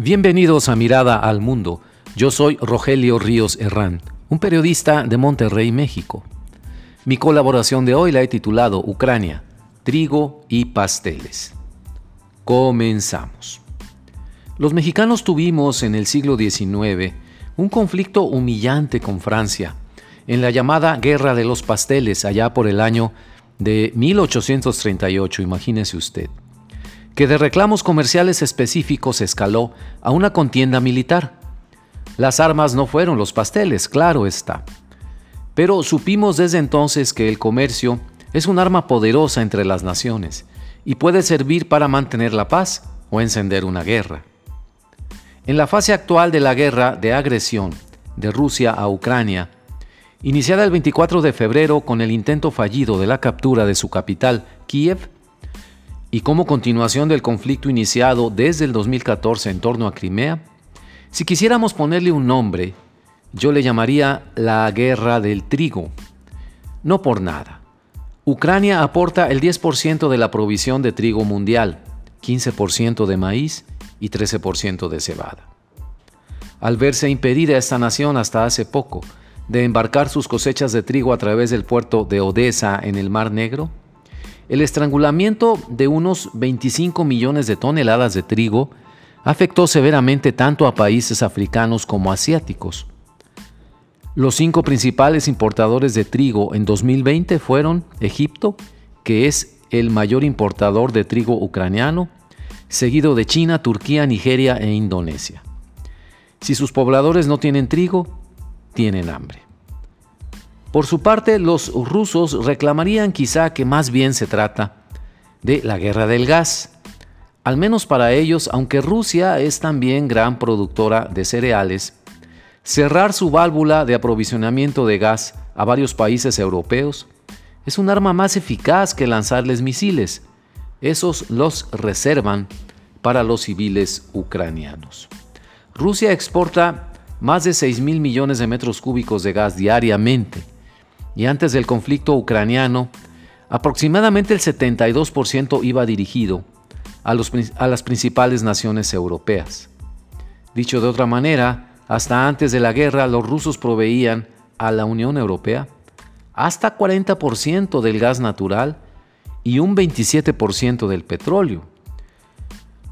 Bienvenidos a Mirada al Mundo. Yo soy Rogelio Ríos Herrán, un periodista de Monterrey, México. Mi colaboración de hoy la he titulado Ucrania, trigo y pasteles. Comenzamos. Los mexicanos tuvimos en el siglo XIX un conflicto humillante con Francia, en la llamada Guerra de los Pasteles, allá por el año de 1838, imagínese usted que de reclamos comerciales específicos escaló a una contienda militar. Las armas no fueron los pasteles, claro está. Pero supimos desde entonces que el comercio es un arma poderosa entre las naciones y puede servir para mantener la paz o encender una guerra. En la fase actual de la guerra de agresión de Rusia a Ucrania, iniciada el 24 de febrero con el intento fallido de la captura de su capital, Kiev, y como continuación del conflicto iniciado desde el 2014 en torno a Crimea, si quisiéramos ponerle un nombre, yo le llamaría la guerra del trigo. No por nada. Ucrania aporta el 10% de la provisión de trigo mundial, 15% de maíz y 13% de cebada. Al verse impedida esta nación hasta hace poco de embarcar sus cosechas de trigo a través del puerto de Odessa en el Mar Negro, el estrangulamiento de unos 25 millones de toneladas de trigo afectó severamente tanto a países africanos como asiáticos. Los cinco principales importadores de trigo en 2020 fueron Egipto, que es el mayor importador de trigo ucraniano, seguido de China, Turquía, Nigeria e Indonesia. Si sus pobladores no tienen trigo, tienen hambre. Por su parte, los rusos reclamarían quizá que más bien se trata de la guerra del gas. Al menos para ellos, aunque Rusia es también gran productora de cereales, cerrar su válvula de aprovisionamiento de gas a varios países europeos es un arma más eficaz que lanzarles misiles. Esos los reservan para los civiles ucranianos. Rusia exporta más de 6 mil millones de metros cúbicos de gas diariamente y antes del conflicto ucraniano, aproximadamente el 72% iba dirigido a, las principales naciones europeas. Dicho de otra manera, hasta antes de la guerra los rusos proveían a la Unión Europea hasta 40% del gas natural y un 27% del petróleo,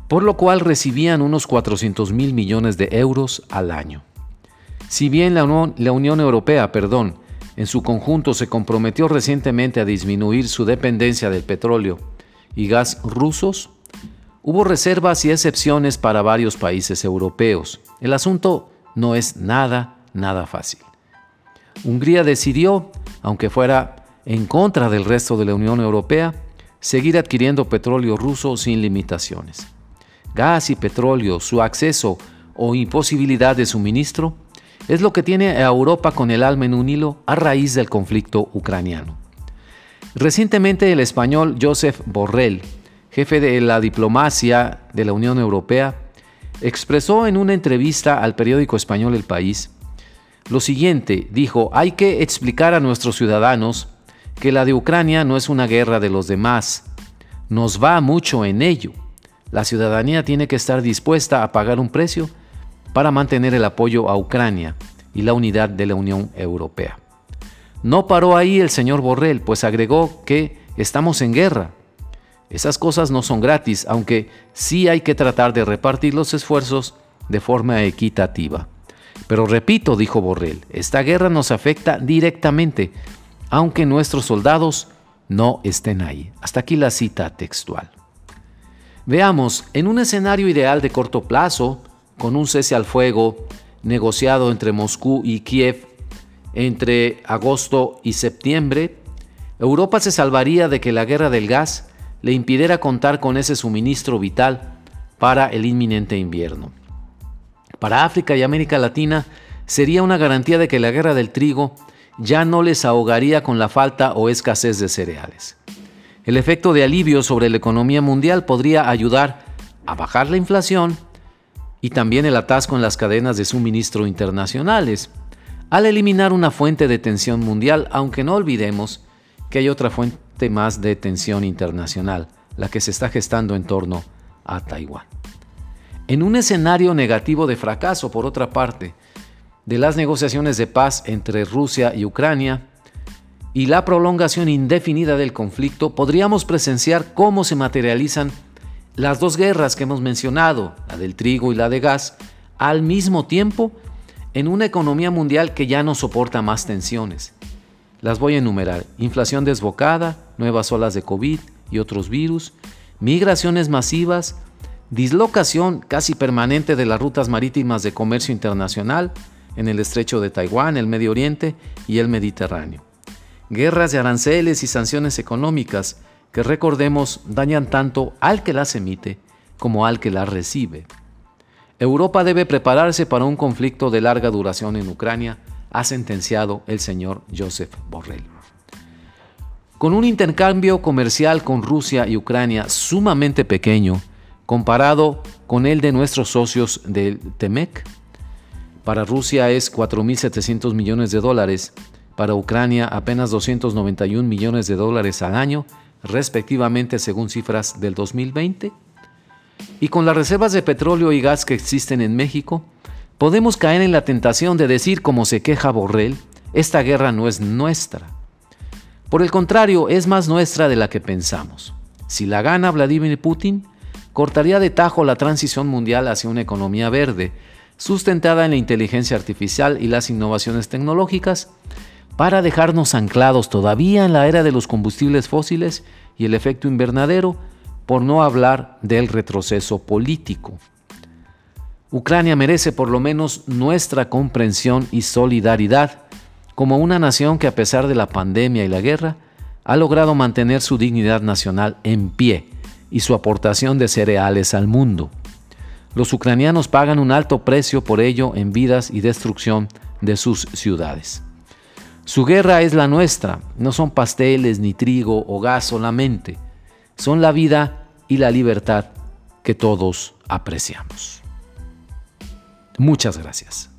por lo cual recibían unos 400 mil millones de euros al año. Si bien la la Unión Europea, perdón, en su conjunto se comprometió recientemente a disminuir su dependencia del petróleo y gas rusos, hubo reservas y excepciones para varios países europeos. El asunto no es nada, nada fácil. Hungría decidió, aunque fuera en contra del resto de la Unión Europea, seguir adquiriendo petróleo ruso sin limitaciones. Gas y petróleo, su acceso o imposibilidad de suministro es lo que tiene a Europa con el alma en un hilo a raíz del conflicto ucraniano. Recientemente el español Joseph Borrell, jefe de la diplomacia de la Unión Europea, expresó en una entrevista al periódico español El País lo siguiente, dijo, hay que explicar a nuestros ciudadanos que la de Ucrania no es una guerra de los demás, nos va mucho en ello. La ciudadanía tiene que estar dispuesta a pagar un precio para mantener el apoyo a Ucrania y la unidad de la Unión Europea. No paró ahí el señor Borrell, pues agregó que estamos en guerra. Esas cosas no son gratis, aunque sí hay que tratar de repartir los esfuerzos de forma equitativa. Pero repito, dijo Borrell, esta guerra nos afecta directamente, aunque nuestros soldados no estén ahí. Hasta aquí la cita textual. Veamos, en un escenario ideal de corto plazo, con un cese al fuego negociado entre Moscú y Kiev entre agosto y septiembre, Europa se salvaría de que la guerra del gas le impidiera contar con ese suministro vital para el inminente invierno. Para África y América Latina sería una garantía de que la guerra del trigo ya no les ahogaría con la falta o escasez de cereales. El efecto de alivio sobre la economía mundial podría ayudar a bajar la inflación y también el atasco en las cadenas de suministro internacionales, al eliminar una fuente de tensión mundial, aunque no olvidemos que hay otra fuente más de tensión internacional, la que se está gestando en torno a Taiwán. En un escenario negativo de fracaso, por otra parte, de las negociaciones de paz entre Rusia y Ucrania y la prolongación indefinida del conflicto, podríamos presenciar cómo se materializan las dos guerras que hemos mencionado, la del trigo y la de gas, al mismo tiempo en una economía mundial que ya no soporta más tensiones. Las voy a enumerar. Inflación desbocada, nuevas olas de COVID y otros virus, migraciones masivas, dislocación casi permanente de las rutas marítimas de comercio internacional en el estrecho de Taiwán, el Medio Oriente y el Mediterráneo. Guerras de aranceles y sanciones económicas que recordemos dañan tanto al que las emite como al que las recibe. Europa debe prepararse para un conflicto de larga duración en Ucrania, ha sentenciado el señor Joseph Borrell. Con un intercambio comercial con Rusia y Ucrania sumamente pequeño, comparado con el de nuestros socios del TEMEC, para Rusia es 4.700 millones de dólares, para Ucrania apenas 291 millones de dólares al año respectivamente según cifras del 2020. Y con las reservas de petróleo y gas que existen en México, podemos caer en la tentación de decir, como se queja Borrell, esta guerra no es nuestra. Por el contrario, es más nuestra de la que pensamos. Si la gana Vladimir Putin, cortaría de tajo la transición mundial hacia una economía verde, sustentada en la inteligencia artificial y las innovaciones tecnológicas, para dejarnos anclados todavía en la era de los combustibles fósiles y el efecto invernadero, por no hablar del retroceso político. Ucrania merece por lo menos nuestra comprensión y solidaridad como una nación que a pesar de la pandemia y la guerra, ha logrado mantener su dignidad nacional en pie y su aportación de cereales al mundo. Los ucranianos pagan un alto precio por ello en vidas y destrucción de sus ciudades. Su guerra es la nuestra, no son pasteles ni trigo o gas solamente, son la vida y la libertad que todos apreciamos. Muchas gracias.